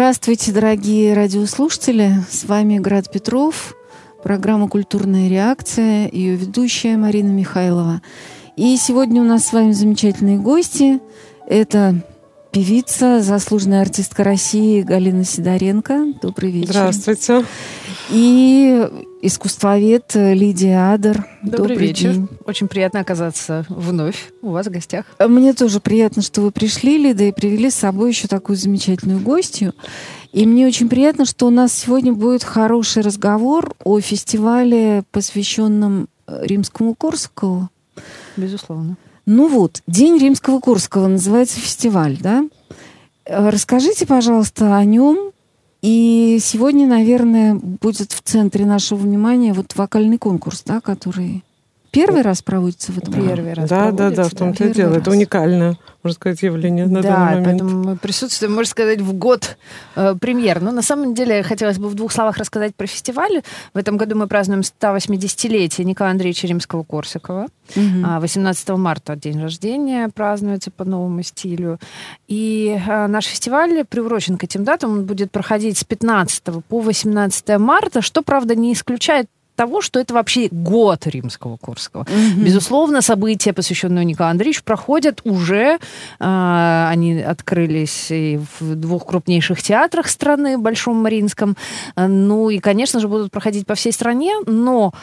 Здравствуйте, дорогие радиослушатели. С вами Град Петров, программа «Культурная реакция», ее ведущая Марина Михайлова. И сегодня у нас с вами замечательные гости. Это певица, заслуженная артистка России Галина Сидоренко. Добрый вечер. Здравствуйте. И искусствовед Лидия Адер. Добрый, Добрый вечер. День. Очень приятно оказаться вновь у вас в гостях. Мне тоже приятно, что вы пришли, Лида, и привели с собой еще такую замечательную гостью. И мне очень приятно, что у нас сегодня будет хороший разговор о фестивале, посвященном римскому Корсакову. Безусловно. Ну вот, День римского Корсакова называется фестиваль, да? Расскажите, пожалуйста, о нем, и сегодня, наверное, будет в центре нашего внимания вот вокальный конкурс, да, который первый раз проводится в этом году. Первый раз Да, да, да, в том-то и дело. Раз. Это уникальное, можно сказать, явление на да, данный момент. поэтому мы присутствуем, можно сказать, в год э, премьер. Но на самом деле хотелось бы в двух словах рассказать про фестиваль. В этом году мы празднуем 180-летие Николая Андреевича Римского-Корсакова. Угу. 18 марта день рождения празднуется по новому стилю. И э, наш фестиваль приурочен к этим датам. Он будет проходить с 15 по 18 марта, что, правда, не исключает того, что это вообще год римского Курского. Mm-hmm. Безусловно, события, посвященные Николаю Андреевичу, проходят уже. Э, они открылись и в двух крупнейших театрах страны, Большом Мариинском. Ну и, конечно же, будут проходить по всей стране. Но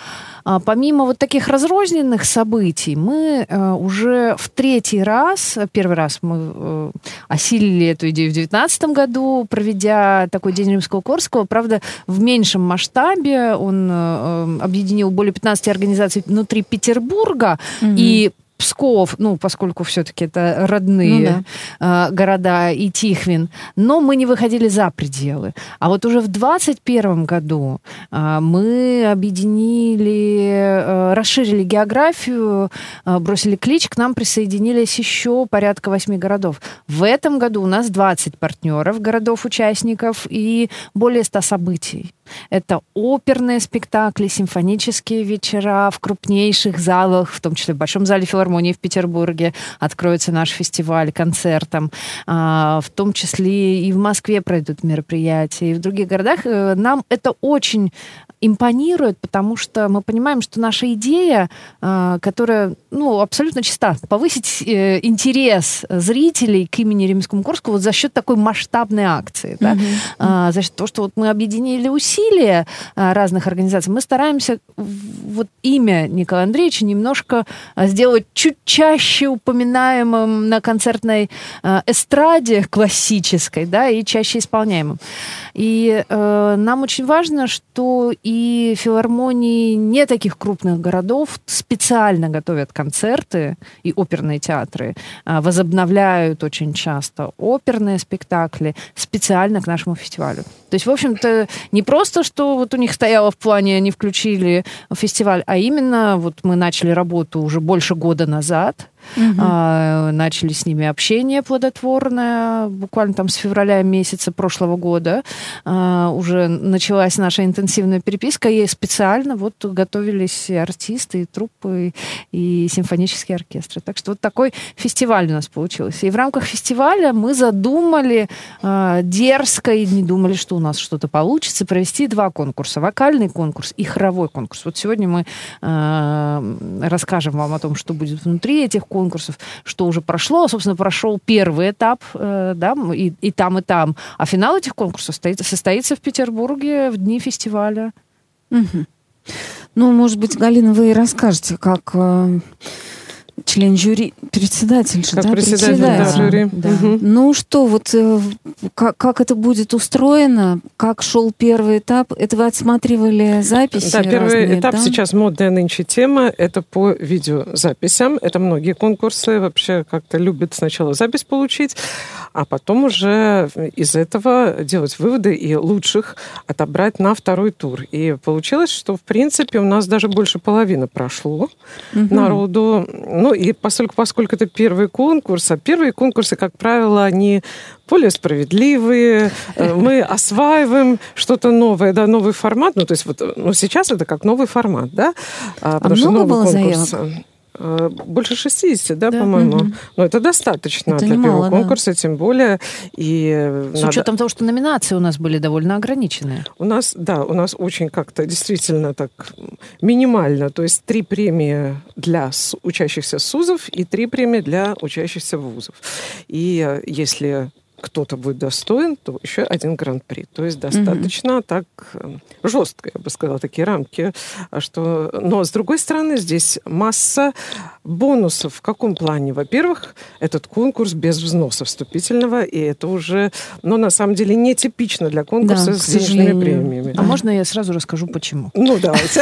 э, помимо вот таких разрозненных событий, мы э, уже в третий раз, первый раз мы э, осилили эту идею в 2019 году, проведя такой День римского Корского. Правда, в меньшем масштабе он э, объединил более 15 организаций внутри Петербурга, mm-hmm. и Псков, ну, поскольку все-таки это родные ну, да. э, города и Тихвин, но мы не выходили за пределы. А вот уже в 2021 году э, мы объединили, э, расширили географию, бросили клич, к нам присоединились еще порядка восьми городов. В этом году у нас 20 партнеров, городов-участников и более 100 событий. Это оперные спектакли, симфонические вечера в крупнейших залах, в том числе в Большом зале филармонии в Петербурге откроется наш фестиваль концертом. А, в том числе и в Москве пройдут мероприятия, и в других городах. Э, нам это очень импонирует, потому что мы понимаем, что наша идея, а, которая ну, абсолютно чиста, повысить э, интерес зрителей к имени Римскому Курскому вот за счет такой масштабной акции, да? mm-hmm. за счет того, что вот мы объединили усилия разных организаций, мы стараемся вот имя Николая Андреевича немножко сделать чуть чаще упоминаемым на концертной эстраде классической, да, и чаще исполняемым. И э, нам очень важно, что и филармонии не таких крупных городов специально готовят концерты, и оперные театры э, возобновляют очень часто оперные спектакли специально к нашему фестивалю. То есть, в общем-то, не просто, что вот у них стояло в плане, они включили фестиваль, а именно вот мы начали работу уже больше года назад, Угу. Начали с ними общение плодотворное буквально там с февраля месяца прошлого года. А, уже началась наша интенсивная переписка, и специально вот готовились и артисты, и труппы, и симфонические оркестры. Так что вот такой фестиваль у нас получился. И в рамках фестиваля мы задумали а, дерзко, и не думали, что у нас что-то получится, провести два конкурса. Вокальный конкурс и хоровой конкурс. Вот сегодня мы расскажем вам о том, что будет внутри этих конкурсов, конкурсов, что уже прошло. Собственно, прошел первый этап, э, да, и, и там, и там. А финал этих конкурсов состоится, состоится в Петербурге в дни фестиваля. Угу. Ну, может быть, Галина, вы расскажете, как э, член жюри, председатель же, как да? Председатель, да, жюри. Да. Угу. Ну что, вот э, как, как это будет устроено, как шел первый этап? Это вы отсматривали записи Да, первый разные, этап да? сейчас модная нынче тема, это по видеозаписям. Это многие конкурсы вообще как-то любят сначала запись получить, а потом уже из этого делать выводы и лучших отобрать на второй тур. И получилось, что, в принципе, у нас даже больше половины прошло угу. народу. Ну, и поскольку, поскольку это первый конкурс, а первые конкурсы, как правило, они более справедливые, э, мы осваиваем что-то новое, да, новый формат. Ну, то есть вот ну, сейчас это как новый формат, да? А, а много было конкурс... заявок? Э, больше 60, да, да. по-моему. Угу. Но это достаточно это для немало, первого конкурса, да. тем более. И С надо... учетом того, что номинации у нас были довольно ограниченные. У нас, да, у нас очень как-то действительно так минимально. То есть три премии для учащихся СУЗов и три премии для учащихся вузов. И э, если кто-то будет достоин, то еще один гран-при. То есть достаточно mm-hmm. так эм, жестко, я бы сказала, такие рамки. А что... Но, с другой стороны, здесь масса бонусов. В каком плане? Во-первых, этот конкурс без взноса вступительного, и это уже, ну, на самом деле, нетипично для конкурса да, с денежными премиями. А можно я сразу расскажу, почему? Ну, давайте.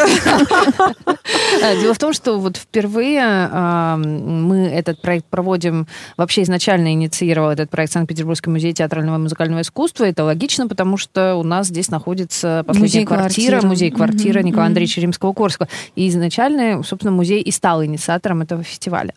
Э, дело в том, что вот впервые мы этот проект проводим, вообще изначально инициировал этот проект Санкт-Петербургский музей театрального и музыкального искусства. Это логично, потому что у нас здесь находится последняя квартира, музей-квартира Николая Андреевича Римского-Корского. И изначально, собственно, музей и стал инициатором этого фестиваля.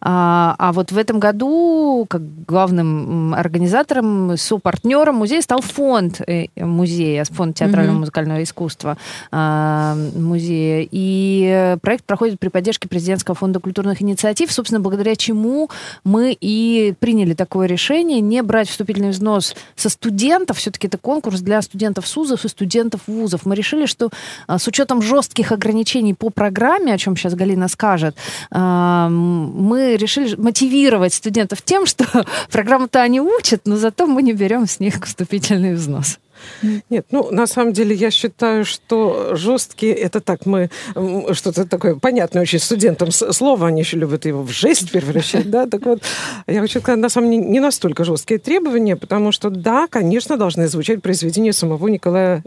А, а вот в этом году, как главным организатором, сопартнером музея стал фонд э, музея, фонд театрального и музыкального искусства а, музея. И проект проходит при поддержке президентского фонда культурных инициатив, собственно, благодаря чему мы и приняли такое решение не брать вступительный взнос со студентов. Все-таки это конкурс для студентов СУЗов и студентов вузов. Мы решили, что а, с учетом жестких ограничений по программе, о чем сейчас Галина скажет, а, мы решили мотивировать студентов тем, что программу-то они учат, но зато мы не берем с них вступительный взнос. Нет, ну, на самом деле, я считаю, что жесткие, это так, мы что-то такое понятное очень студентам слово, они еще любят его в жесть превращать, да, так вот, я хочу сказать, на самом деле, не настолько жесткие требования, потому что, да, конечно, должны звучать произведения самого Николая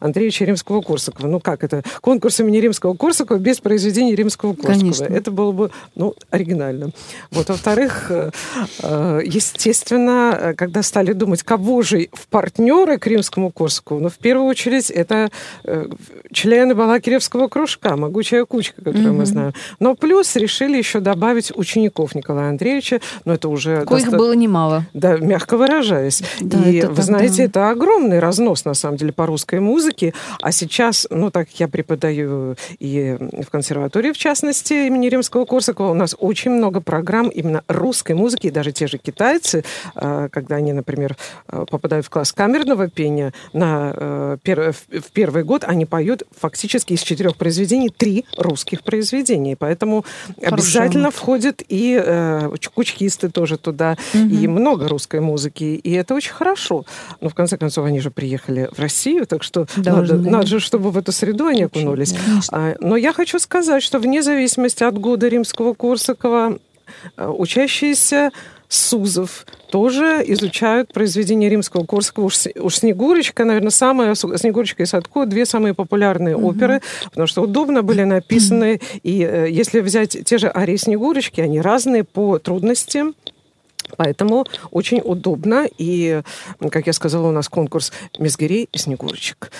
Андреевича Римского-Корсакова. Ну, как это? Конкурс имени Римского-Корсакова без произведений Римского-Корсакова. Это было бы, ну, оригинально. Вот, во-вторых, э, э, естественно, когда стали думать, кого же в партнеры к Римскому Римскому Корсакову. Но в первую очередь это э, члены Балакиревского кружка, могучая кучка, которую mm-hmm. мы знаем. Но плюс решили еще добавить учеников Николая Андреевича, но это уже... Коих доста... было немало. Да, мягко выражаясь. Да, и вы так, знаете, да. это огромный разнос, на самом деле, по русской музыке. А сейчас, ну так я преподаю и в консерватории, в частности, имени Римского Корсакова, у нас очень много программ именно русской музыки, и даже те же китайцы, э, когда они, например, э, попадают в класс камерного пения, произведения на, э, пер, в первый год они поют фактически из четырех произведений три русских произведения. Поэтому Хорошо. обязательно входят и э, кучкисты тоже туда, угу. и много русской музыки. И это очень хорошо. Но в конце концов они же приехали в Россию, так что надо, надо же, чтобы в эту среду они окунулись. А, но я хочу сказать, что вне зависимости от года римского Корсакова э, учащиеся Сузов тоже изучают произведения римского Корского. Уж, уж «Снегурочка», наверное, самая... «Снегурочка» и «Садко» — две самые популярные mm-hmm. оперы, потому что удобно были написаны. Mm-hmm. И э, если взять те же арии «Снегурочки», они разные по трудностям, Поэтому очень удобно. И, как я сказала, у нас конкурс Мезгирей и Снегурочек.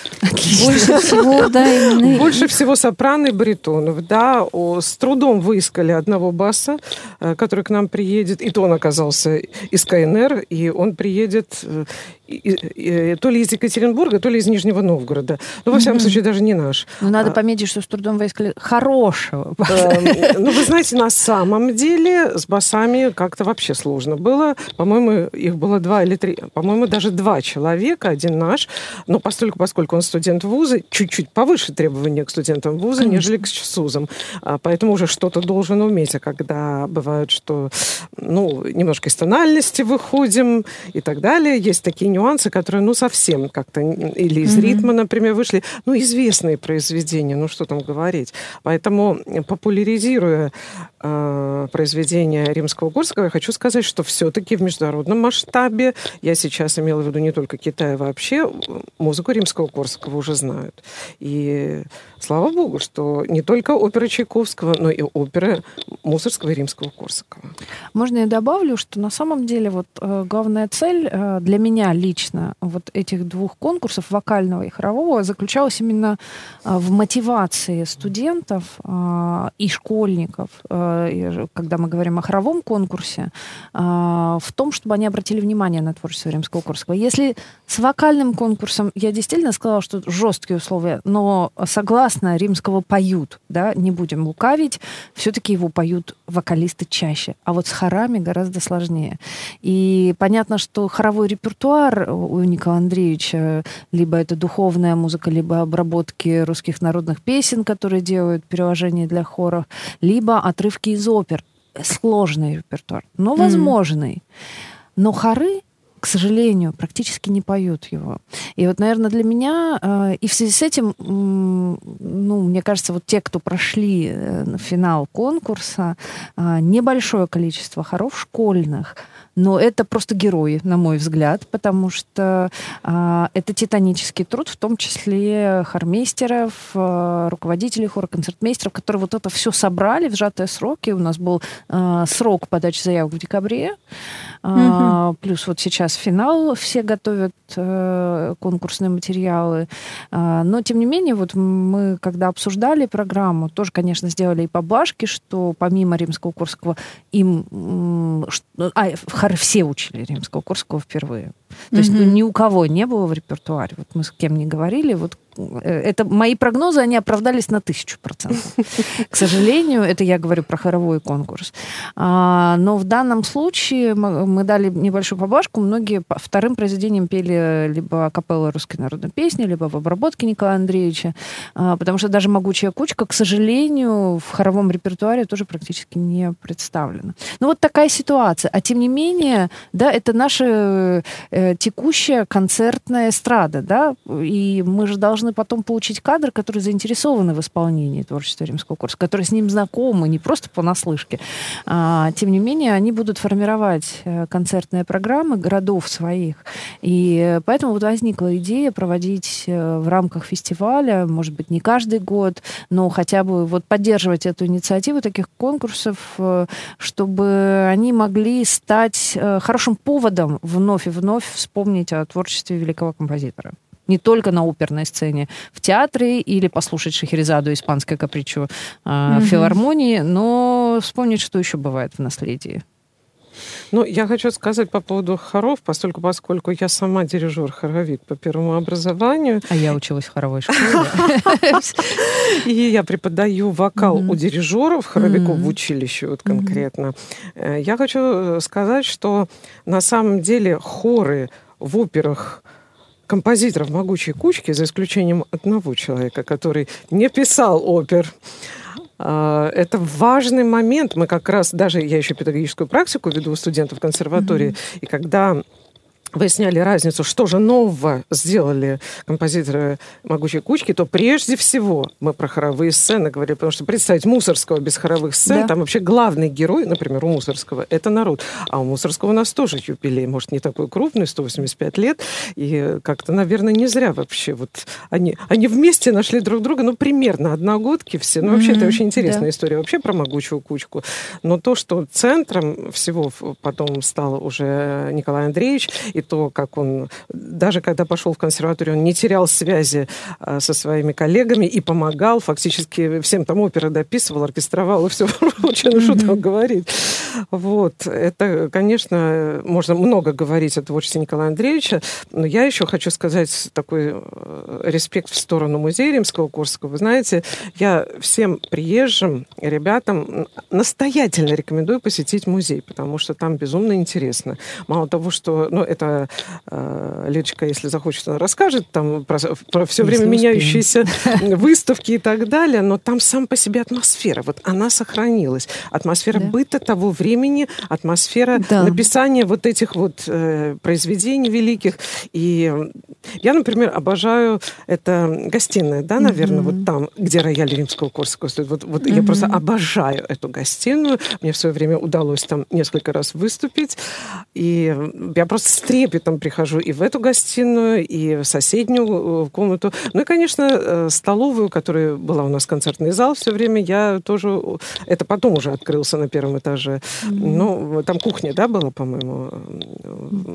Больше всего, да, именно. Больше всего сопрано и баритонов. Да, с трудом выискали одного баса, э, который к нам приедет. И то он оказался из КНР, и он приедет э, то ли из Екатеринбурга, то ли из Нижнего Новгорода. Ну, во всяком случае, даже не наш. Ну, надо а, пометить, что с трудом выискали хорошего. Эм, ну, вы знаете, на самом деле с басами как-то вообще сложно было. По-моему, их было два или три, по-моему, даже два человека, один наш. Но поскольку, поскольку он студент вуза, чуть-чуть повыше требования к студентам вуза, Конечно. нежели к СУЗам. А, поэтому уже что-то должен уметь. А когда бывает, что, ну, немножко из тональности выходим и так далее, есть такие нюансы, которые, ну, совсем как-то, или из mm-hmm. ритма, например, вышли, ну, известные произведения, ну, что там говорить. Поэтому, популяризируя э, произведения Римского Горского, я хочу сказать, что все-таки в международном масштабе, я сейчас имела в виду не только Китай, а вообще музыку Римского Горского уже знают. И слава богу, что не только опера Чайковского, но и опера Мусорского и Римского Корсакова. Можно я добавлю, что на самом деле вот э, главная цель э, для меня лично вот этих двух конкурсов, вокального и хорового, заключалась именно а, в мотивации студентов а, и школьников, а, когда мы говорим о хоровом конкурсе, в том, чтобы они обратили внимание на творчество Римского-Корского. Если с вокальным конкурсом я действительно сказала, что жесткие условия, но согласно Римского поют, да, не будем лукавить, все-таки его поют вокалисты чаще. А вот с хорами гораздо сложнее. И понятно, что хоровой репертуар у Николая Андреевича либо это духовная музыка, либо обработки русских народных песен, которые делают переложения для хоров, либо отрывки из опер. Сложный репертуар, но возможный. Но хоры к сожалению, практически не поют его. И вот, наверное, для меня, э, и в связи с этим, ну, мне кажется, вот те, кто прошли э, финал конкурса, э, небольшое количество хоров школьных, но это просто герои, на мой взгляд, потому что а, это титанический труд, в том числе хормейстеров, а, руководителей хора, концертмейстеров, которые вот это все собрали в сжатые сроки. У нас был а, срок подачи заявок в декабре, а, угу. плюс вот сейчас финал, все готовят а, конкурсные материалы. А, но, тем не менее, вот мы, когда обсуждали программу, тоже, конечно, сделали и поблажки, что помимо римского Курского им... А, Захары все учили римского-курского впервые. То mm-hmm. есть ни у кого не было в репертуаре. Вот мы с кем не говорили, вот Э, это мои прогнозы, они оправдались на тысячу процентов. К сожалению, это я говорю про хоровой конкурс. А, но в данном случае мы, мы дали небольшую поблажку. Многие вторым произведением пели либо капелла русской народной песни, либо в обработке Николая Андреевича. А, потому что даже «Могучая кучка», к сожалению, в хоровом репертуаре тоже практически не представлена. Ну вот такая ситуация. А тем не менее, да, это наша э, текущая концертная эстрада, да, и мы же должны потом получить кадры, которые заинтересованы в исполнении творчества римского курса, которые с ним знакомы, не просто понаслышке. А, тем не менее, они будут формировать э, концертные программы городов своих. И поэтому вот возникла идея проводить э, в рамках фестиваля, может быть, не каждый год, но хотя бы вот поддерживать эту инициативу таких конкурсов, э, чтобы они могли стать хорошим поводом вновь и вновь вспомнить о творчестве великого композитора не только на оперной сцене, в театре или послушать Шахерезаду испанское капричо э, mm-hmm. в филармонии, но вспомнить, что еще бывает в наследии. Ну, я хочу сказать по поводу хоров, поскольку, поскольку я сама дирижер-хоровик по первому образованию. А я училась в хоровой школе. И я преподаю вокал у дирижеров, хоровиков в училище вот конкретно. Э, я хочу сказать, что на самом деле хоры в операх композиторов «Могучей кучки», за исключением одного человека, который не писал опер. А, это важный момент. Мы как раз, даже я еще педагогическую практику веду у студентов консерватории, mm-hmm. и когда выясняли разницу, что же нового сделали композиторы «Могучей кучки», то прежде всего мы про хоровые сцены говорили, потому что представить Мусорского без хоровых сцен, да. там вообще главный герой, например, у Мусорского, это народ. А у Мусорского у нас тоже юбилей, может, не такой крупный, 185 лет, и как-то, наверное, не зря вообще вот они, они вместе нашли друг друга, ну, примерно одногодки все. Ну, вообще, mm-hmm. это очень интересная да. история вообще про «Могучую кучку». Но то, что центром всего потом стал уже Николай Андреевич, и то, как он, даже когда пошел в консерваторию, он не терял связи а, со своими коллегами и помогал, фактически всем там оперы дописывал, оркестровал и все прочее, ну что там говорить. Вот, это, конечно, можно много говорить о творчестве Николая Андреевича, но я еще хочу сказать такой э, респект в сторону музея Римского Курского. Вы знаете, я всем приезжим ребятам настоятельно рекомендую посетить музей, потому что там безумно интересно. Мало того, что ну, это э, Лечка, если захочет, она расскажет там про, про все время меняющиеся выставки и так далее, но там сам по себе атмосфера, вот она сохранилась. Атмосфера да. быта того времени, атмосфера да. написания вот этих вот э, произведений великих. И я, например, обожаю это гостиная, да, наверное, mm-hmm. вот там, где рояль Римского Корсакова стоит. Вот, вот mm-hmm. я просто обожаю эту гостиную. Мне в свое время удалось там несколько раз выступить. И я просто стремлюсь трепетом прихожу и в эту гостиную, и в соседнюю комнату. Ну и, конечно, столовую, которая была у нас концертный зал все время, я тоже... Это потом уже открылся на первом этаже. Ну, там кухня, да, была, по-моему?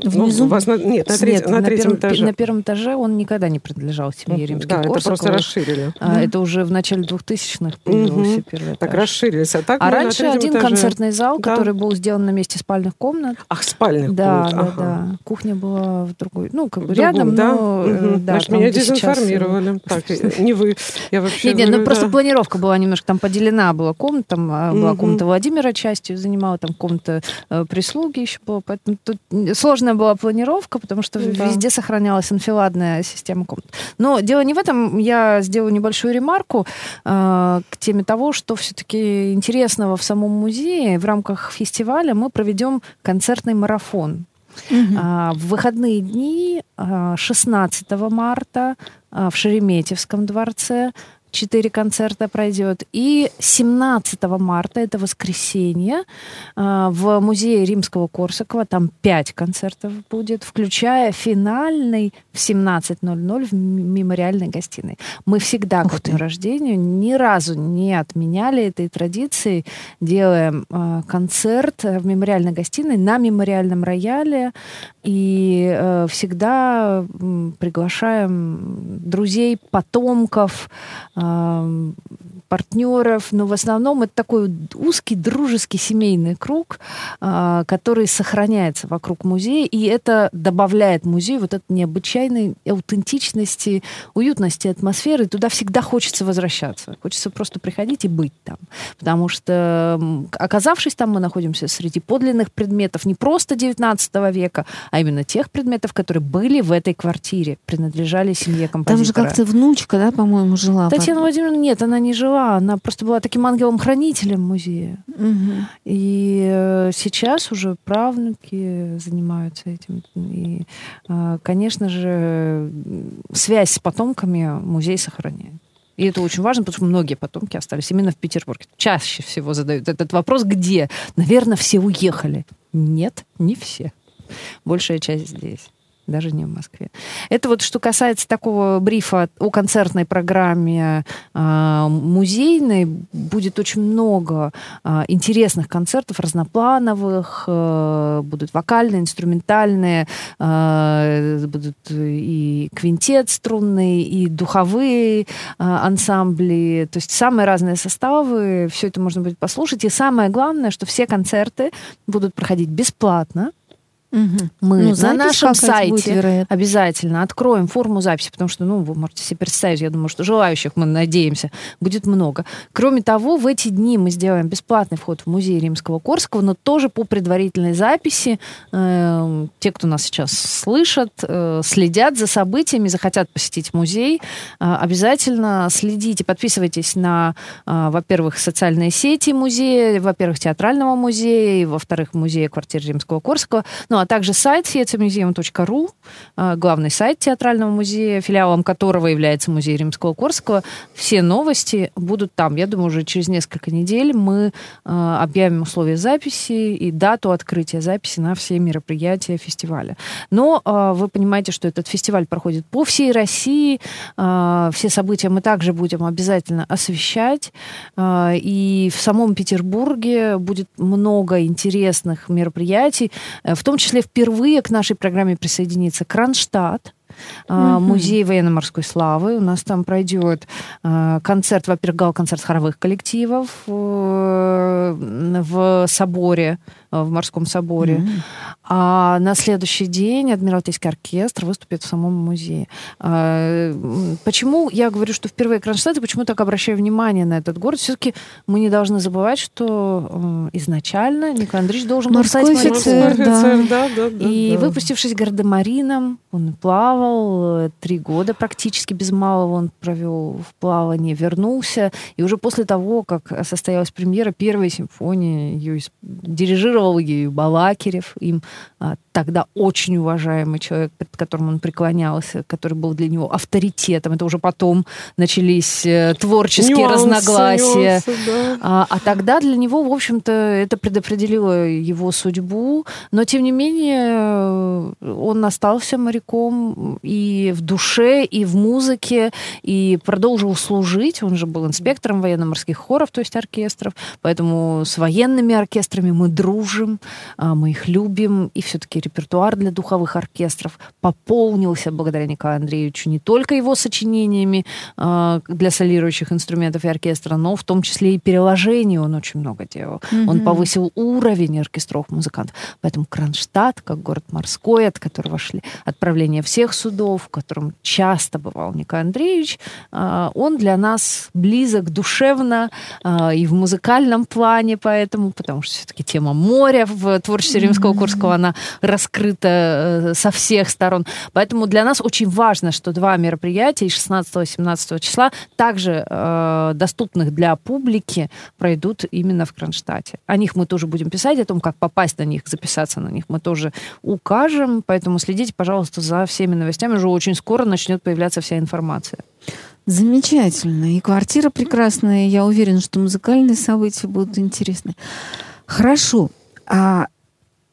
Внизу? Ну, вас на... Нет, на, треть, Нет, на, на третьем первом, этаже. На первом этаже он никогда не принадлежал семье римских Да, это просто расширили. А, Это уже в начале 2000-х появился угу. первый этаж. Так расширились. А, так а раньше один этаже... концертный зал, да. который был сделан на месте спальных комнат. Ах, спальных да, комнат. Да, ага. да. Кухня была в другой, ну, как бы в рядом, да? но... Угу. Да, Значит, меня дезинформировали. Сейчас... Так, не вы. Я вообще нет, нет, ну просто планировка была немножко там поделена была комната, там а, была комната Владимира частью занимала, там комната э, прислуги еще была, поэтому тут сложная была планировка, потому что везде сохранялась анфиладная система комнат. Но дело не в этом, я сделаю небольшую ремарку э, к теме того, что все-таки интересного в самом музее в рамках фестиваля мы проведем концертный марафон. Угу. А, в выходные дни 16 а, марта а, в Шереметьевском дворце четыре концерта пройдет. И 17 марта, это воскресенье, а, в музее Римского Корсакова, там пять концертов будет, включая финальный в 17.00 в мемориальной гостиной. Мы всегда Ух к дню рождения ни разу не отменяли этой традиции, делаем а, концерт в мемориальной гостиной на мемориальном рояле и э, всегда приглашаем друзей, потомков, um, партнеров, но в основном это такой узкий дружеский семейный круг, а, который сохраняется вокруг музея, и это добавляет музею вот этой необычайной аутентичности, уютности атмосферы. Туда всегда хочется возвращаться. Хочется просто приходить и быть там. Потому что, оказавшись там, мы находимся среди подлинных предметов не просто 19 века, а именно тех предметов, которые были в этой квартире, принадлежали семье композитора. Там же как-то внучка, да, по-моему, жила. Татьяна Владимировна, нет, она не жила. Она просто была таким ангелом-хранителем музея. Угу. И э, сейчас уже правнуки занимаются этим. И, э, конечно же, связь с потомками музей сохраняет. И это очень важно, потому что многие потомки остались именно в Петербурге. Чаще всего задают этот вопрос, где? Наверное, все уехали. Нет, не все. Большая часть здесь даже не в Москве. Это вот что касается такого брифа о концертной программе э, музейной. Будет очень много э, интересных концертов, разноплановых. Э, будут вокальные, инструментальные, э, будут и квинтет струнный, и духовые э, ансамбли. То есть самые разные составы. Все это можно будет послушать. И самое главное, что все концерты будут проходить бесплатно. Угу. Мы ну, на нашем сайте обязательно откроем форму записи, потому что, ну, вы можете себе представить, я думаю, что желающих, мы надеемся, будет много. Кроме того, в эти дни мы сделаем бесплатный вход в музей Римского Корского, но тоже по предварительной записи. Э, те, кто нас сейчас слышат, э, следят за событиями, захотят посетить музей, э, обязательно следите, подписывайтесь на, э, во-первых, социальные сети музея, во-первых, театрального музея, во-вторых, музея квартиры Римского Корского, ну, а также сайт theatermuseum.ru, э, главный сайт театрального музея, филиалом которого является музей Римского Корского. Все новости будут там. Я думаю, уже через несколько недель мы э, объявим условия записи и дату открытия записи на все мероприятия фестиваля. Но э, вы понимаете, что этот фестиваль проходит по всей России. Все события мы также будем обязательно освещать. И в самом Петербурге будет много интересных мероприятий, в том числе числе впервые к нашей программе присоединится Кронштадт, угу. музей военно-морской славы. У нас там пройдет а, концерт, во-первых, гал-концерт хоровых коллективов э, в соборе в морском соборе. Mm-hmm. А на следующий день Адмиралтейский оркестр выступит в самом музее. А, почему я говорю, что впервые Кронштадт, и почему так обращаю внимание на этот город? Все-таки мы не должны забывать, что э, изначально Николай Андреевич должен был стать офицер, да. Да, да, И да. выпустившись гардемарином, он плавал э, три года практически без малого он провел в плавании, вернулся. И уже после того, как состоялась премьера первой симфонии, ее дирижировал ею Балакирев, им а, тогда очень уважаемый человек, перед которым он преклонялся, который был для него авторитетом. Это уже потом начались э, творческие нюансы, разногласия. Нюансы, да. а, а тогда для него, в общем-то, это предопределило его судьбу. Но, тем не менее, он остался моряком и в душе, и в музыке, и продолжил служить. Он же был инспектором военно-морских хоров, то есть оркестров. Поэтому с военными оркестрами мы дружим, а, мы их любим, и все-таки репертуар для духовых оркестров пополнился благодаря Николаю Андреевичу не только его сочинениями э, для солирующих инструментов и оркестра, но в том числе и переложений он очень много делал. Mm-hmm. Он повысил уровень оркестровых музыкантов. Поэтому Кронштадт, как город морской, от которого шли отправления всех судов, в котором часто бывал Николай Андреевич, э, он для нас близок душевно э, и в музыкальном плане, поэтому, потому что все-таки тема моря в творчестве Римского-Курского, она раскрыто э, со всех сторон. Поэтому для нас очень важно, что два мероприятия 16-17 числа, также э, доступных для публики, пройдут именно в Кронштадте. О них мы тоже будем писать, о том, как попасть на них, записаться на них мы тоже укажем. Поэтому следите, пожалуйста, за всеми новостями. Уже очень скоро начнет появляться вся информация. Замечательно. И квартира прекрасная. Я уверена, что музыкальные события будут интересны. Хорошо. А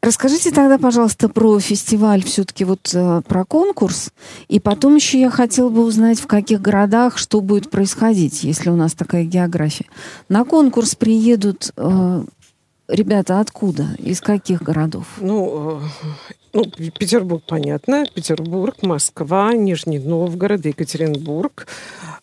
Расскажите тогда, пожалуйста, про фестиваль, все-таки вот э, про конкурс. И потом еще я хотела бы узнать, в каких городах что будет происходить, если у нас такая география. На конкурс приедут э, ребята откуда? Из каких городов? Ну, э, ну, Петербург, понятно. Петербург, Москва, Нижний Новгород, Екатеринбург.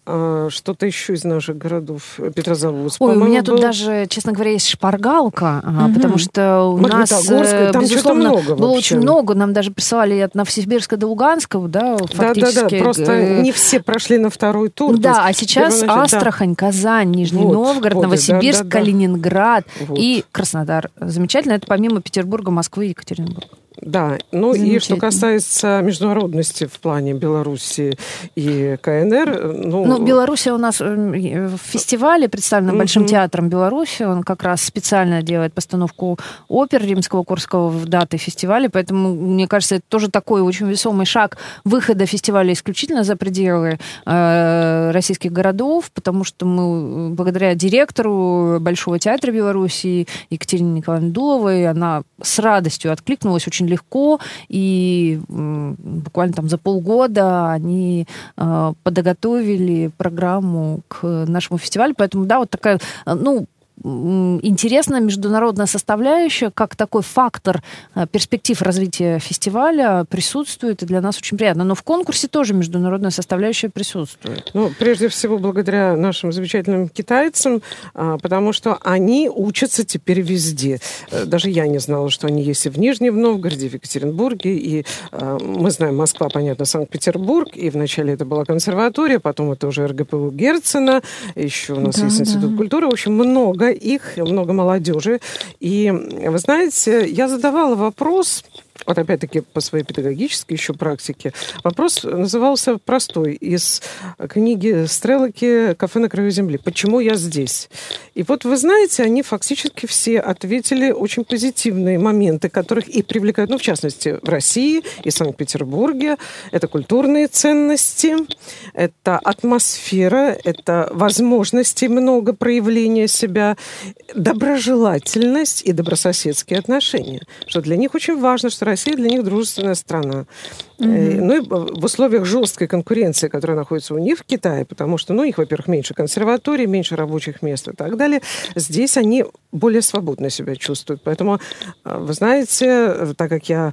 А, что-то еще из наших городов. Петрозаводск, Ой, у меня был. тут даже, честно говоря, есть шпаргалка, угу. потому что у нас, э, там безусловно, много было очень много. Нам даже присылали от Новосибирска до Луганского, да, фактически. Да, да, да, просто э, не все прошли на второй тур. Да, а сейчас Астрахань. Казань, Нижний вот, Новгород, вот, Новосибирск, да, да, да. Калининград вот. и Краснодар. Замечательно. Это помимо Петербурга, Москвы и Екатеринбурга. Да, ну и что касается международности в плане Беларуси и КНР, ну... Ну, Беларусь у нас э, в фестивале представлена mm-hmm. Большим театром Беларуси, он как раз специально делает постановку опер Римского Курского в даты фестиваля, поэтому, мне кажется, это тоже такой очень весомый шаг выхода фестиваля исключительно за пределы э, российских городов, потому что мы благодаря директору Большого театра Беларуси Екатерине Николаевне Дуловой, она с радостью откликнулась очень легко, и буквально там за полгода они э, подготовили программу к нашему фестивалю, поэтому, да, вот такая, ну, интересная международная составляющая, как такой фактор э, перспектив развития фестиваля присутствует, и для нас очень приятно. Но в конкурсе тоже международная составляющая присутствует. Ну, прежде всего, благодаря нашим замечательным китайцам, а, потому что они учатся теперь везде. Э, даже я не знала, что они есть и в Нижнем Новгороде, и в Екатеринбурге, и а, мы знаем Москва, понятно, Санкт-Петербург, и вначале это была консерватория, потом это уже РГПУ Герцена, еще у нас да, есть Институт да. культуры, в общем, много много их, много молодежи. И вы знаете, я задавала вопрос вот опять-таки по своей педагогической еще практике, вопрос назывался простой из книги Стрелоки «Кафе на краю земли». Почему я здесь? И вот вы знаете, они фактически все ответили очень позитивные моменты, которых и привлекают, ну, в частности, в России и Санкт-Петербурге. Это культурные ценности, это атмосфера, это возможности много проявления себя, доброжелательность и добрососедские отношения. Что для них очень важно, что Россия для них дружественная страна. Mm-hmm. Ну и в условиях жесткой конкуренции, которая находится у них в Китае, потому что, ну, у них, во-первых, меньше консерваторий, меньше рабочих мест и так далее, здесь они более свободно себя чувствуют. Поэтому, э, вы знаете, так как я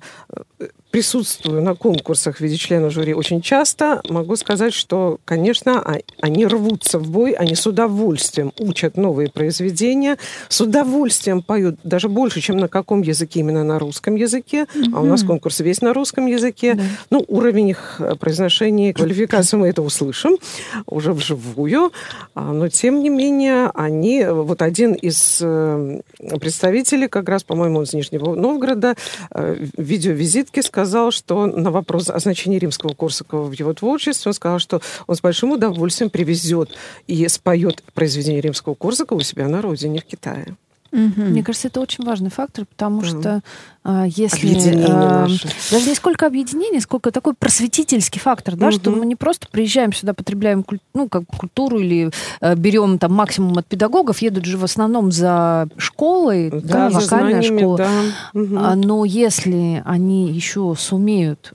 присутствую на конкурсах в виде члена жюри очень часто, могу сказать, что, конечно, а, они рвутся в бой, они с удовольствием учат новые произведения, с удовольствием поют, даже больше, чем на каком языке, именно на русском языке. Mm-hmm. А у нас конкурс весь на русском языке. Да. Ну, уровень их э, произношения, квалификации мы это услышим уже вживую. А, но, тем не менее, они, вот один из э, представителей, как раз, по-моему, из Нижнего Новгорода, э, в видеовизитке сказал, что на вопрос о значении римского Корсакова в его творчестве, он сказал, что он с большим удовольствием привезет и споет произведение римского Корсакова у себя на родине, в Китае. Угу. Мне кажется, это очень важный фактор, потому да. что а, если а, даже не сколько объединение, сколько такой просветительский фактор, да, угу. что мы не просто приезжаем сюда, потребляем ну, как культуру или а, берем там максимум от педагогов, едут же в основном за школой, да, да вокальная школа. Да. Угу. А, но если они еще сумеют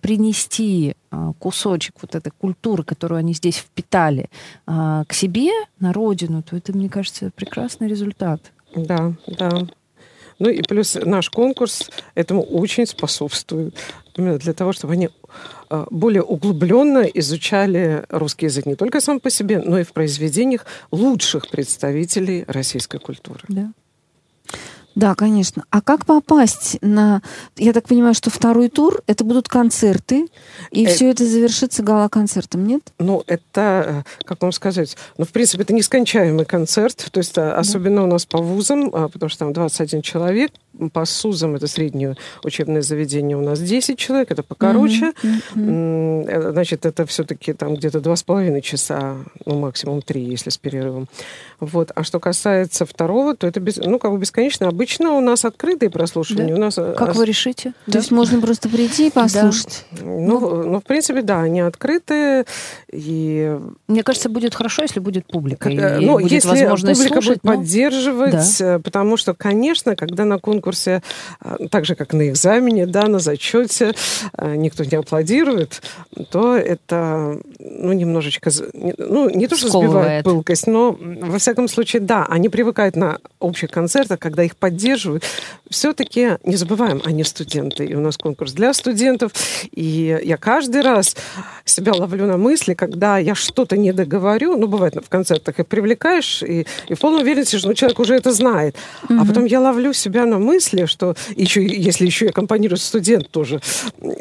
принести а, кусочек вот этой культуры, которую они здесь впитали, а, к себе, на родину, то это, мне кажется, прекрасный результат. Да, да. Ну и плюс наш конкурс этому очень способствует. Именно для того, чтобы они а, более углубленно изучали русский язык не только сам по себе, но и в произведениях лучших представителей российской культуры. Да. Да, конечно. А как попасть на... Я так понимаю, что второй тур — это будут концерты, и э... все это завершится гала-концертом, нет? Ну, это, э, как вам сказать, ну, в принципе, это нескончаемый концерт, то есть э, да. особенно у нас по вузам, а, потому что там 21 человек, по СУЗам, это среднее учебное заведение, у нас 10 человек, это покороче. Mm-hmm. Значит, это все-таки там где-то два с половиной часа, ну, максимум три, если с перерывом. Вот. А что касается второго, то это без, ну, как бы бесконечно. Обычно у нас открытые прослушивания. Да. У нас... Э, как вы решите? То да. есть можно просто прийти и послушать? Да. Ну, ну, ну, в принципе, да, они открытые. И... Мне кажется, будет хорошо, если будет публика. Как, и, ну, будет если возможность публика слушать, будет но... поддерживать, да. потому что, конечно, когда на конкурсе конкурсе, а, так же, как на экзамене, да, на зачете, а, никто не аплодирует, то это, ну, немножечко, ну, не то, что Сковывает. сбивает пылкость, но, во всяком случае, да, они привыкают на общих концертах, когда их поддерживают. Все-таки не забываем, они студенты, и у нас конкурс для студентов, и я каждый раз себя ловлю на мысли, когда я что-то не договорю, ну, бывает в концертах, и привлекаешь, и, и в полной уверенности, что ну, человек уже это знает, mm-hmm. а потом я ловлю себя на мысли, мысли, что еще, если еще и аккомпанирует студент тоже,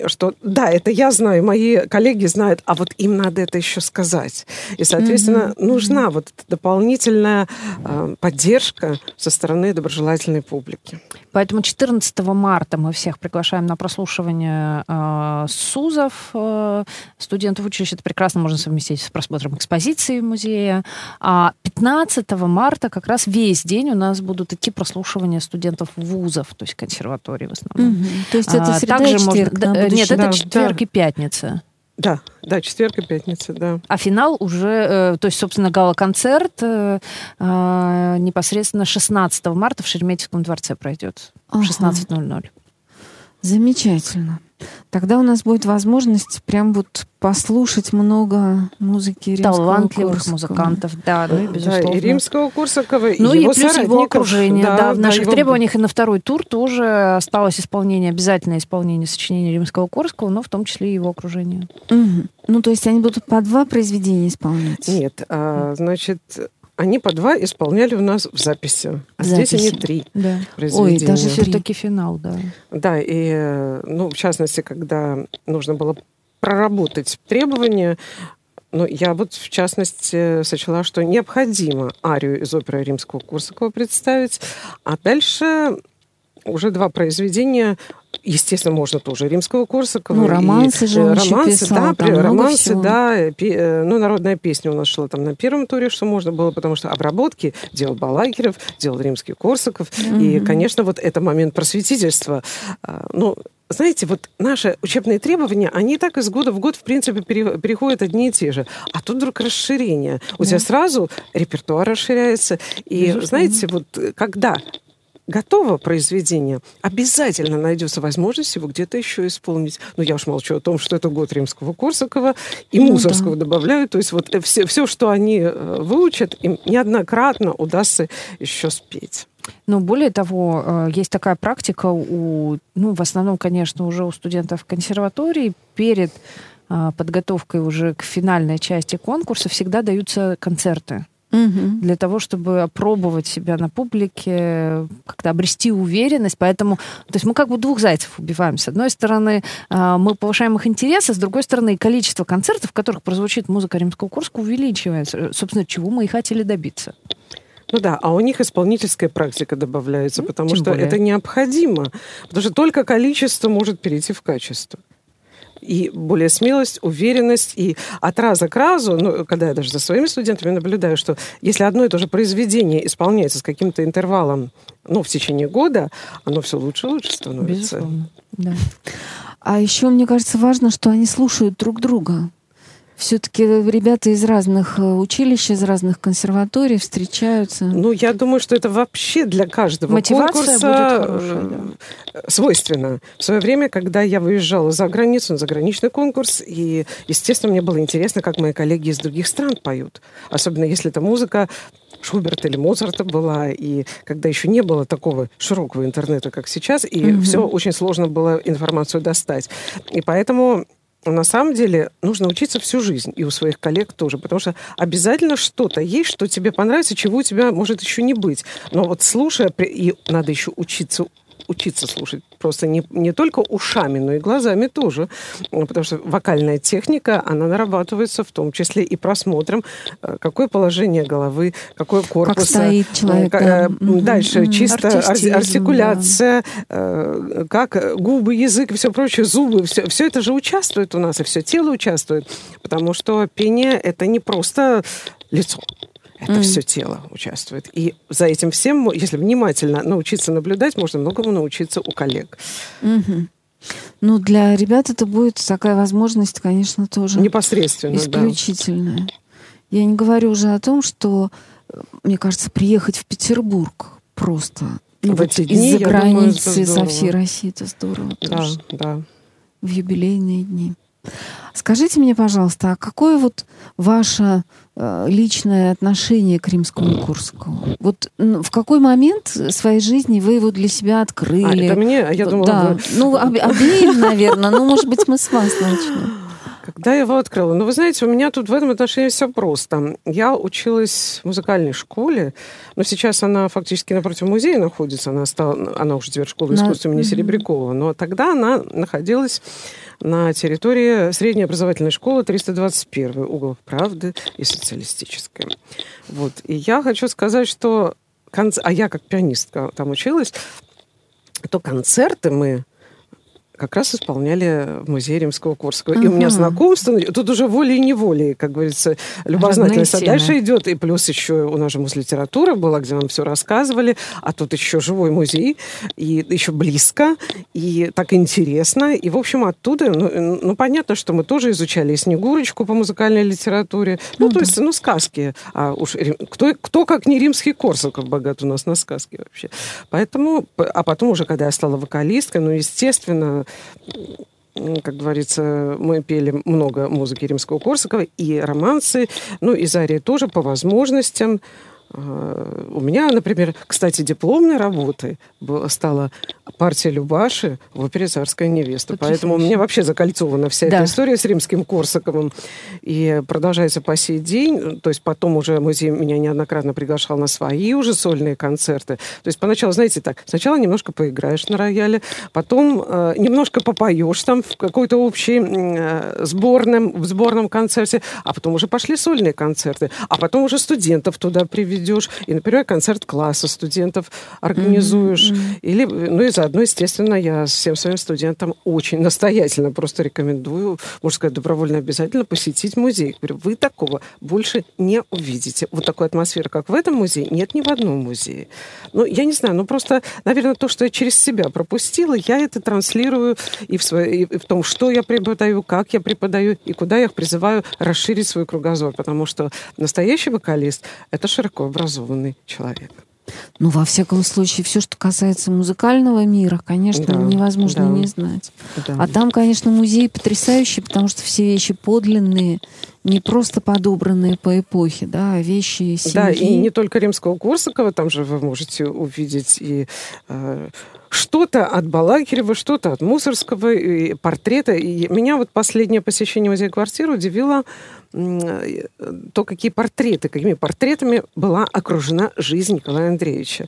что да, это я знаю, мои коллеги знают, а вот им надо это еще сказать. И, соответственно, mm-hmm. нужна вот дополнительная э, поддержка со стороны доброжелательной публики. Поэтому 14 марта мы всех приглашаем на прослушивание э, СУЗов, э, студентов училища. Это прекрасно можно совместить с просмотром экспозиции музея. А 15 марта как раз весь день у нас будут идти прослушивания студентов ВУЗ вузов, то есть консерватории в основном. Угу. То есть это а, среда Также четверг, можно... да, Нет, это четверг да. и пятница. Да, да, четверг и пятница, да. А финал уже, э, то есть, собственно, гала-концерт э, э, непосредственно 16 марта в Шереметьевском дворце пройдет ага. в 16.00. Замечательно. Тогда у нас будет возможность прям вот послушать много музыки римского Талантливых Корсакова. музыкантов, да, ну и безусловно. Да, и римского Корсакова, и Ну его и плюс его окружение, да, да в наших его... требованиях и на второй тур тоже осталось исполнение, обязательное исполнение сочинения римского Корсакова, но в том числе и его окружение. Угу. Ну, то есть они будут по два произведения исполнять? Нет, а, значит, они по два исполняли у нас в записи, а записи. здесь они три да. Ой, даже все-таки финал, да. Да, и, ну, в частности, когда нужно было проработать требования, ну, я вот, в частности, сочла, что необходимо арию из оперы римского Корсакова представить, а дальше уже два произведения Естественно, можно тоже римского Корсакова. Ну, романсы и, же он романсы, писал, да, романсы, всего. да. Пи, э, ну, народная песня у нас шла там на первом туре, что можно было, потому что обработки делал Балакиров, делал римский Корсаков. Mm-hmm. И, конечно, вот это момент просветительства. А, ну, знаете, вот наши учебные требования, они так из года в год, в принципе, переходят одни и те же. А тут вдруг расширение. У да. тебя сразу репертуар расширяется. И, Безусловно. знаете, вот когда готово произведение, обязательно найдется возможность его где-то еще исполнить. Но я уж молчу о том, что это год римского Корсакова и ну, Мусорского да. добавляю. То есть вот э, все, все, что они э, выучат, им неоднократно удастся еще спеть. Но более того, э, есть такая практика у, ну, в основном, конечно, уже у студентов консерватории перед подготовкой уже к финальной части конкурса всегда даются концерты угу. для того, чтобы опробовать себя на публике, как-то обрести уверенность. Поэтому, то есть мы как бы двух зайцев убиваем. С одной стороны, а, мы повышаем их интерес, а с другой стороны, количество концертов, в которых прозвучит музыка римского Курска, увеличивается. Собственно, чего мы и хотели добиться. Ну да, а у них исполнительская практика добавляется, ну, потому что более. это необходимо. Потому что только количество может перейти в качество. И более смелость, уверенность, и от раза к разу, ну, когда я даже за своими студентами наблюдаю, что если одно и то же произведение исполняется с каким-то интервалом, ну, в течение года, оно все лучше и лучше становится. Безусловно, да. А еще, мне кажется, важно, что они слушают друг друга. Все-таки ребята из разных э, училищ, из разных консерваторий встречаются. Ну, я думаю, что это вообще для каждого Мотивация конкурса будет хорошая, да. э, свойственно. В свое время, когда я выезжала за границу на заграничный конкурс, и, естественно, мне было интересно, как мои коллеги из других стран поют. Особенно если это музыка Шуберта или Моцарта была, и когда еще не было такого широкого интернета, как сейчас, и mm-hmm. все очень сложно было информацию достать. И поэтому на самом деле нужно учиться всю жизнь, и у своих коллег тоже, потому что обязательно что-то есть, что тебе понравится, чего у тебя может еще не быть. Но вот слушая, и надо еще учиться учиться слушать просто не, не только ушами, но и глазами тоже. Потому что вокальная техника, она нарабатывается в том числе и просмотром, э, какое положение головы, какое корпус. Как стоит человек. Как, да. Дальше mm-hmm. чисто Артистизм, артикуляция, да. как губы, язык и все прочее, зубы. Все, все это же участвует у нас, и все тело участвует. Потому что пение — это не просто лицо. Это mm. все тело участвует. И за этим всем, если внимательно научиться наблюдать, можно многому научиться у коллег. Mm-hmm. Ну, для ребят это будет такая возможность, конечно, тоже непосредственно, исключительная. Да. Я не говорю уже о том, что, мне кажется, приехать в Петербург просто ну, в вот эти дни, из-за границы, думаю, со всей России, это здорово. Да, тоже. да. В юбилейные дни. Скажите мне, пожалуйста, а какое вот ваше э, личное отношение к римскому Курску? Вот в какой момент своей жизни вы его для себя открыли? А, это мне? Я думала, да. Вы... Ну, об, обеим, наверное. Ну, может быть, мы с вас начнем. Когда я его открыла? Ну, вы знаете, у меня тут в этом отношении все просто. Я училась в музыкальной школе, но сейчас она фактически напротив музея находится. Она, стала, она уже теперь школа искусства имени Серебрякова. Но тогда она находилась на территории средней образовательной школы 321 угол правды и социалистической. Вот. И я хочу сказать, что... Конц... А я как пианистка там училась, то концерты мы как раз исполняли в музее Римского Корского. Uh-huh. И у меня знакомство, тут уже волей-неволей, как говорится, любознательность. А дальше идет, и плюс еще у нас же муз-литература была, где нам все рассказывали, а тут еще живой музей, и еще близко, и так интересно. И, в общем, оттуда, ну, ну понятно, что мы тоже изучали и Снегурочку по музыкальной литературе, ну, ну то есть, ну, сказки. А уж кто, кто как не римский Корсаков богат у нас на сказки вообще. Поэтому, а потом уже, когда я стала вокалисткой, ну, естественно, как говорится, мы пели много музыки Римского-Корсакова и романсы, ну и Зария тоже по возможностям. А, у меня, например, кстати, дипломной работой стала партия Любаши в опере «Царская невеста». Тут Поэтому у меня вообще закольцована вся да. эта история с римским Корсаковым. И продолжается по сей день. То есть потом уже музей меня неоднократно приглашал на свои уже сольные концерты. То есть поначалу, знаете, так, сначала немножко поиграешь на рояле, потом э, немножко попоешь там в какой-то общей э, сборном, в сборном концерте, а потом уже пошли сольные концерты, а потом уже студентов туда приведешь, и, например, концерт класса студентов организуешь. Mm-hmm. Или, ну и заодно, естественно, я всем своим студентам очень настоятельно просто рекомендую, можно сказать, добровольно обязательно посетить музей. Говорю, вы такого больше не увидите. Вот такой атмосферы, как в этом музее, нет ни в одном музее. Ну, я не знаю, ну просто, наверное, то, что я через себя пропустила, я это транслирую и в, своей, и в том, что я преподаю, как я преподаю, и куда я их призываю расширить свой кругозор, потому что настоящий вокалист — это широко образованный человек. Ну, во всяком случае, все, что касается музыкального мира, конечно, да, невозможно да, не знать. Да. А там, конечно, музей потрясающий, потому что все вещи подлинные, не просто подобранные по эпохе, да, а вещи семьи. Да, и не только римского Корсакова, там же вы можете увидеть и э, что-то от Балакирева, что-то от Мусорского, и портрета. И меня вот последнее посещение музея-квартиры удивило то, какие портреты, какими портретами была окружена жизнь Николая Андреевича.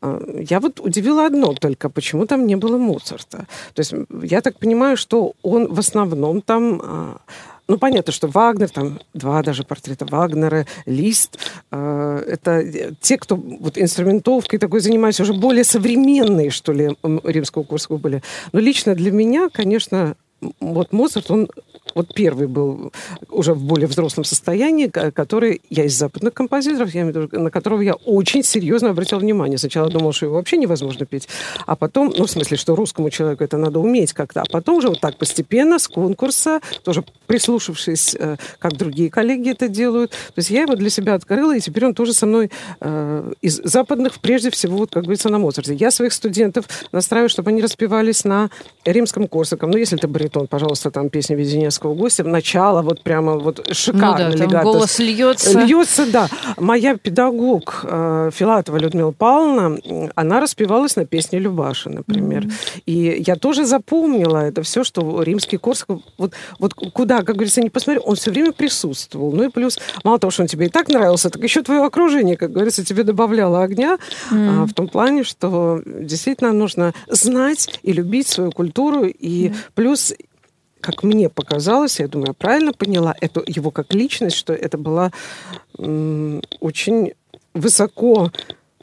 А, я вот удивила одно только, почему там не было Моцарта. То есть я так понимаю, что он в основном там а, ну, понятно, что Вагнер, там два даже портрета Вагнера, Лист, э, это те, кто вот инструментовкой такой занимается, уже более современные, что ли, римского Курского были. Но лично для меня, конечно, вот Моцарт, он вот первый был уже в более взрослом состоянии, который я из западных композиторов, я виду, на которого я очень серьезно обратила внимание. Сначала думала, что его вообще невозможно петь, а потом, ну, в смысле, что русскому человеку это надо уметь как-то, а потом же вот так постепенно с конкурса, тоже прислушавшись, э, как другие коллеги это делают, то есть я его для себя открыла, и теперь он тоже со мной э, из западных, прежде всего, вот, как говорится, на Моцарте. Я своих студентов настраиваю, чтобы они распевались на римском корсаком. Ну, если это баритон, пожалуйста, там песня Веденецкого гостя, начало вот прямо вот шикарно. Ну, да, там голос льется. Льется, да. Моя педагог э, Филатова Людмила Павловна, она распевалась на песне Любаши, например. Mm-hmm. И я тоже запомнила это все, что римский Корсаков, вот, вот куда, как говорится, не посмотрел, он все время присутствовал. Ну и плюс, мало того, что он тебе и так нравился, так еще твое окружение, как говорится, тебе добавляло огня mm-hmm. а, в том плане, что действительно нужно знать и любить свою культуру, и mm-hmm. плюс как мне показалось, я думаю, я правильно поняла, это его как личность, что это была м- очень высоко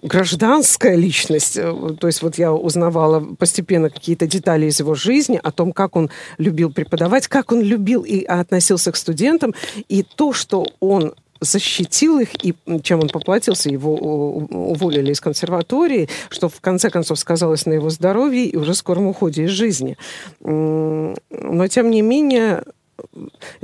гражданская личность. То есть вот я узнавала постепенно какие-то детали из его жизни, о том, как он любил преподавать, как он любил и относился к студентам, и то, что он защитил их, и чем он поплатился, его уволили из консерватории, что в конце концов сказалось на его здоровье и уже скором уходе из жизни. Но, тем не менее,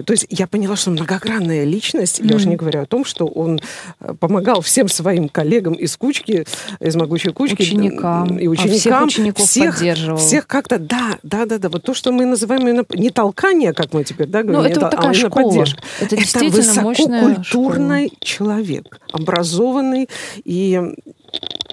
то есть я поняла, что многогранная личность, mm-hmm. я уже не говорю о том, что он э, помогал всем своим коллегам из кучки, из могучей кучки. Ученикам. И ученикам. А всех учеников всех, поддерживал. Всех как-то, да, да, да, да. Вот то, что мы называем именно не толкание, как мы теперь, да, говорим, ну, это, вот такая а школа. поддержка. Это, это высококультурный человек, образованный и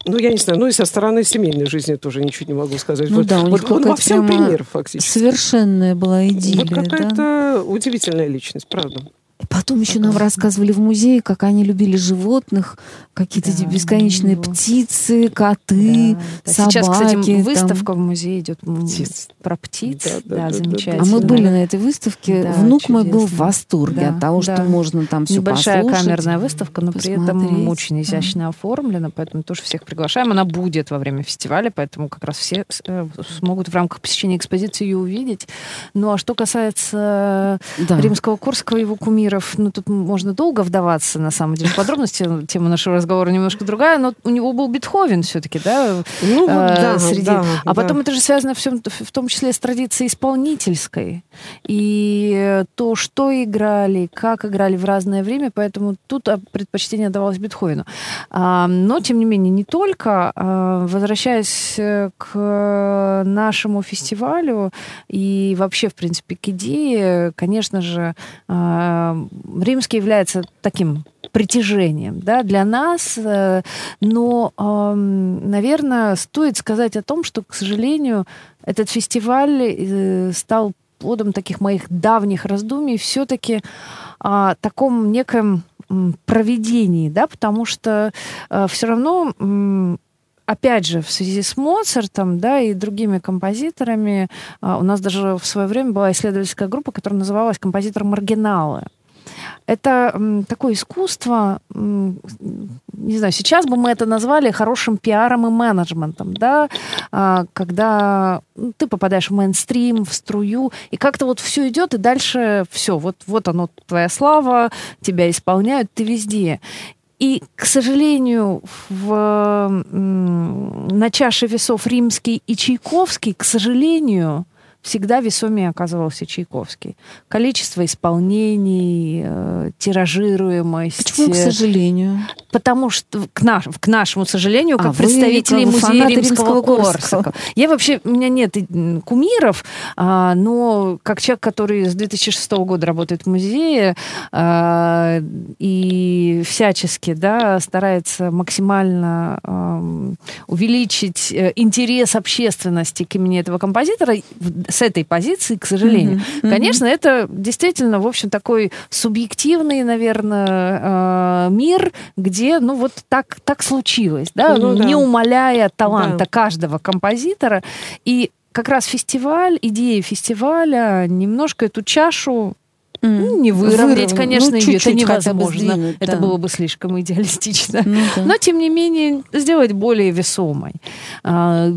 ну, я не знаю, ну и со стороны семейной жизни тоже ничего не могу сказать. Ну, вот да, у вот он во всем пример, фактически. Совершенная была идея. Вот какая-то да? удивительная личность, правда. Потом еще нам рассказывали в музее, как они любили животных, какие-то да, бесконечные ну, птицы, коты, да, собаки. Сейчас, кстати, выставка там. в музее идет птиц. про птиц. Да, да, да, да замечательно. А мы были на этой выставке. Да, Внук чудесно. мой был в восторге да, от того, да. что можно там все Небольшая послушать, камерная выставка, но посмотреть. при этом очень изящно да. оформлена, поэтому тоже всех приглашаем. Она будет во время фестиваля, поэтому как раз все э, смогут в рамках посещения экспозиции ее увидеть. Ну а что касается да. римского Корского, его кумира, ну, тут можно долго вдаваться, на самом деле, в подробности. Тема нашего разговора немножко другая, но у него был Бетховен все-таки, да? Ну, э, да, среди... да. А да. потом это же связано все, в том числе с традицией исполнительской. И то, что играли, как играли в разное время, поэтому тут предпочтение давалось Бетховену. А, но, тем не менее, не только. А, возвращаясь к нашему фестивалю и вообще, в принципе, к идее, конечно же, а, римский является таким притяжением да, для нас, э, но, наверное, стоит сказать о том, что, к сожалению, этот фестиваль э, стал плодом таких моих давних раздумий все-таки о таком неком проведении, да, потому что э, все равно опять же, в связи с Моцартом, да, и другими композиторами, у нас даже в свое время была исследовательская группа, которая называлась «Композитор маргиналы». Это такое искусство, не знаю, сейчас бы мы это назвали хорошим пиаром и менеджментом, да, а, когда ну, ты попадаешь в мейнстрим, в струю, и как-то вот все идет, и дальше все, вот, вот оно, твоя слава, тебя исполняют, ты везде. И, к сожалению, в, на чаше весов римский и Чайковский, к сожалению, всегда весомее оказывался Чайковский. Количество исполнений, э, тиражируемость. Почему, к сожалению? Потому что, к, наш, к нашему сожалению, как а представители музея римского, римского Корсака. Я вообще, у меня нет кумиров, а, но как человек, который с 2006 года работает в музее а, и всячески да, старается максимально а, увеличить э, интерес общественности к имени этого композитора, с этой позиции, к сожалению. Mm-hmm. Конечно, это действительно, в общем, такой субъективный, наверное, э, мир, где, ну, вот так, так случилось, да, ну, не да. умаляя таланта да. каждого композитора. И как раз фестиваль, идея фестиваля немножко эту чашу Mm. Не выровнять, Выров... конечно, ну, это невозможно. Сдвинуть, это да. было бы слишком идеалистично. Ну, да. Но, тем не менее, сделать более весомой. А,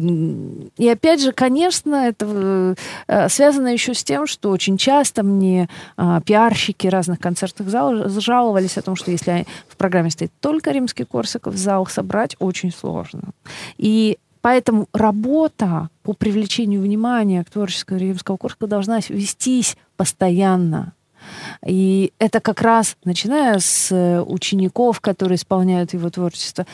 и опять же, конечно, это э, связано еще с тем, что очень часто мне а, пиарщики разных концертных залов жаловались о том, что если в программе стоит только римский Корсаков, зал собрать очень сложно. И Поэтому работа по привлечению внимания к творчеству римского Корсакова должна вестись постоянно. И это как раз, начиная с э, учеников, которые исполняют его творчество,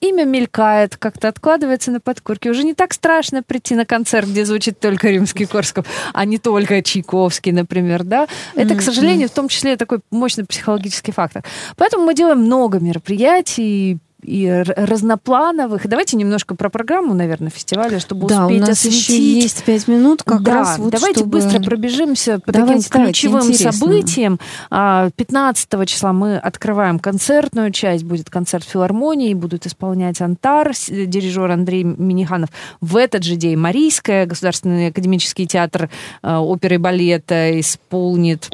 имя мелькает, как-то откладывается на подкорке. Уже не так страшно прийти на концерт, где звучит только римский Корсков, а не только Чайковский, например, да. Это, к сожалению, в том числе такой мощный психологический фактор. Поэтому мы делаем много мероприятий, и разноплановых. Давайте немножко про программу, наверное, фестиваля, чтобы да, успеть у нас осветить. еще есть пять минут как да, раз вот давайте чтобы... быстро пробежимся по давайте, таким ключевым давайте, событиям. 15 а, числа мы открываем концертную часть, будет концерт филармонии, будут исполнять Антар, дирижер Андрей Миниханов. В этот же день Марийская, Государственный академический театр а, оперы и балета исполнит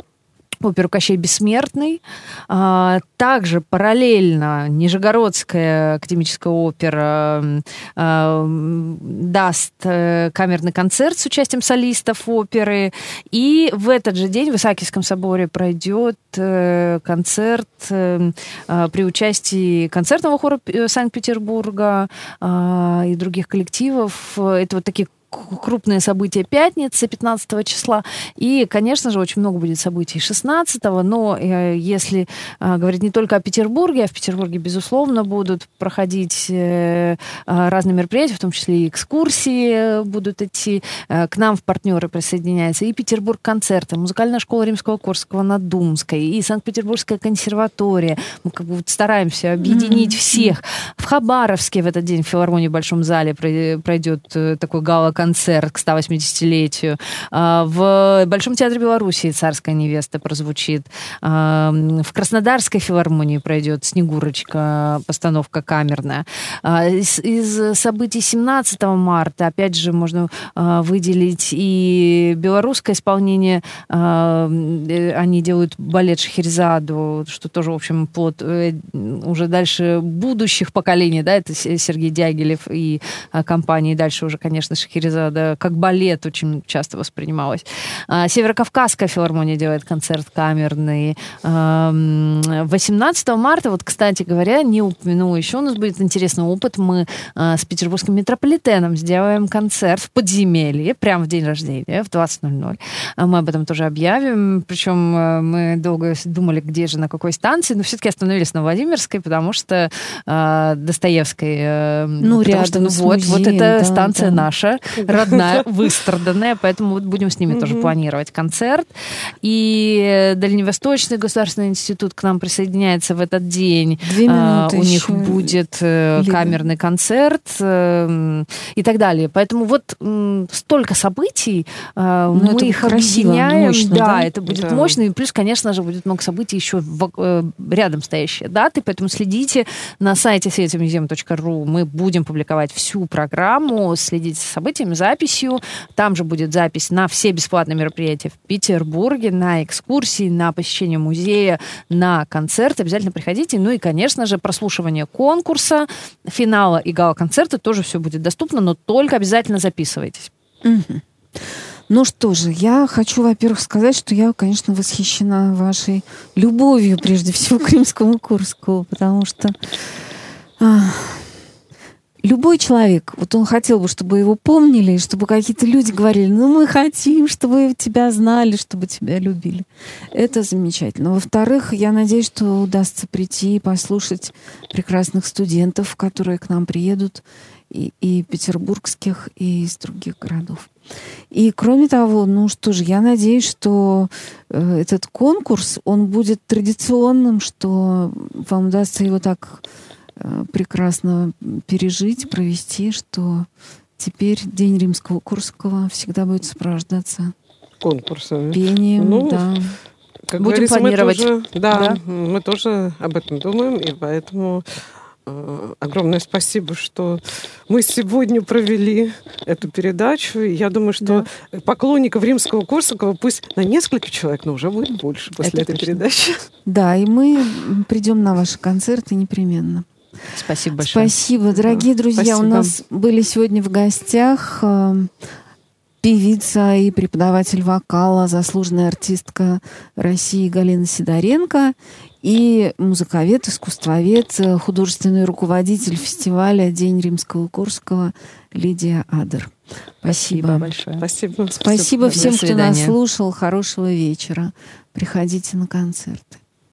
оперу «Кощей Бессмертный». А, также параллельно Нижегородская академическая опера а, даст э, камерный концерт с участием солистов оперы. И в этот же день в Исаакиевском соборе пройдет э, концерт э, а, при участии концертного хора Санкт-Петербурга и других коллективов. Это вот такие крупные события пятницы 15 числа. И, конечно же, очень много будет событий 16 но э, если э, говорить не только о Петербурге, а в Петербурге, безусловно, будут проходить э, разные мероприятия, в том числе и экскурсии будут идти. К нам в партнеры присоединяются и Петербург концерты, музыкальная школа Римского Корского на Думской, и Санкт-Петербургская консерватория. Мы как бы вот стараемся объединить mm-hmm. всех. В Хабаровске в этот день в филармонии в Большом зале пройдет такой гала концерт к 180-летию. А, в Большом театре Беларуси «Царская невеста» прозвучит. А, в Краснодарской филармонии пройдет «Снегурочка», постановка камерная. А, из, из событий 17 марта, опять же, можно выделить и белорусское исполнение. Э, они делают балет Шахерезаду, что тоже, в общем, плод э, уже дальше будущих поколений, да, это Сергей Дягилев и компании. Дальше уже, конечно, Шахерезада да, как балет очень часто воспринималось. А, Северокавказская филармония делает концерт камерный. 18 марта, вот, кстати говоря, не упомянула еще, у нас будет интересный опыт. Мы а, с петербургским метрополитеном сделаем концерт в подземелье, прямо в день рождения, в 20.00. А, мы об этом тоже объявим. Причем мы долго думали, где же, на какой станции, но все-таки остановились на Владимирской, потому что Достоевской. Э, ну, рядом что, ну, вот, музеем, вот эта да, станция да. наша родная, выстраданная, поэтому вот будем с ними тоже планировать концерт. И Дальневосточный государственный институт к нам присоединяется в этот день. Две а, минуты У них будет э, камерный концерт э, и так далее. Поэтому вот столько событий, э, ну, мы их объединяем. Да, это будет мощно. И плюс, конечно же, будет много событий еще рядом стоящие даты, поэтому следите на сайте светомузеем.ру. Мы будем публиковать всю программу, следите за событиями, этим записью. Там же будет запись на все бесплатные мероприятия в Петербурге, на экскурсии, на посещение музея, на концерт. Обязательно приходите. Ну и, конечно же, прослушивание конкурса, финала и гала-концерта тоже все будет доступно, но только обязательно записывайтесь. Угу. Ну что же, я хочу, во-первых, сказать, что я, конечно, восхищена вашей любовью, прежде всего, к римскому Курску, потому что любой человек, вот он хотел бы, чтобы его помнили, чтобы какие-то люди говорили, ну мы хотим, чтобы тебя знали, чтобы тебя любили. Это замечательно. Во-вторых, я надеюсь, что удастся прийти и послушать прекрасных студентов, которые к нам приедут, и, и петербургских, и из других городов. И кроме того, ну что же, я надеюсь, что э, этот конкурс, он будет традиционным, что вам удастся его так прекрасно пережить, провести, что теперь День римского Курского всегда будет сопровождаться конкурсами. Пением, ну, да. Как Будем планировать. Мы тоже, да, да, мы тоже об этом думаем, и поэтому э, огромное спасибо, что мы сегодня провели эту передачу. Я думаю, что да. поклонников римского Корсакова пусть на несколько человек, но уже будет больше после Это этой точно. передачи. Да, и мы придем на ваши концерты непременно. Спасибо большое. Спасибо, дорогие друзья. Спасибо. У нас были сегодня в гостях э, певица и преподаватель вокала, заслуженная артистка России Галина Сидоренко и музыковед, искусствовед, художественный руководитель фестиваля «День римского-курского» Лидия Адер. Спасибо. Спасибо большое. Спасибо. Спасибо всем, кто нас слушал. Хорошего вечера. Приходите на концерты.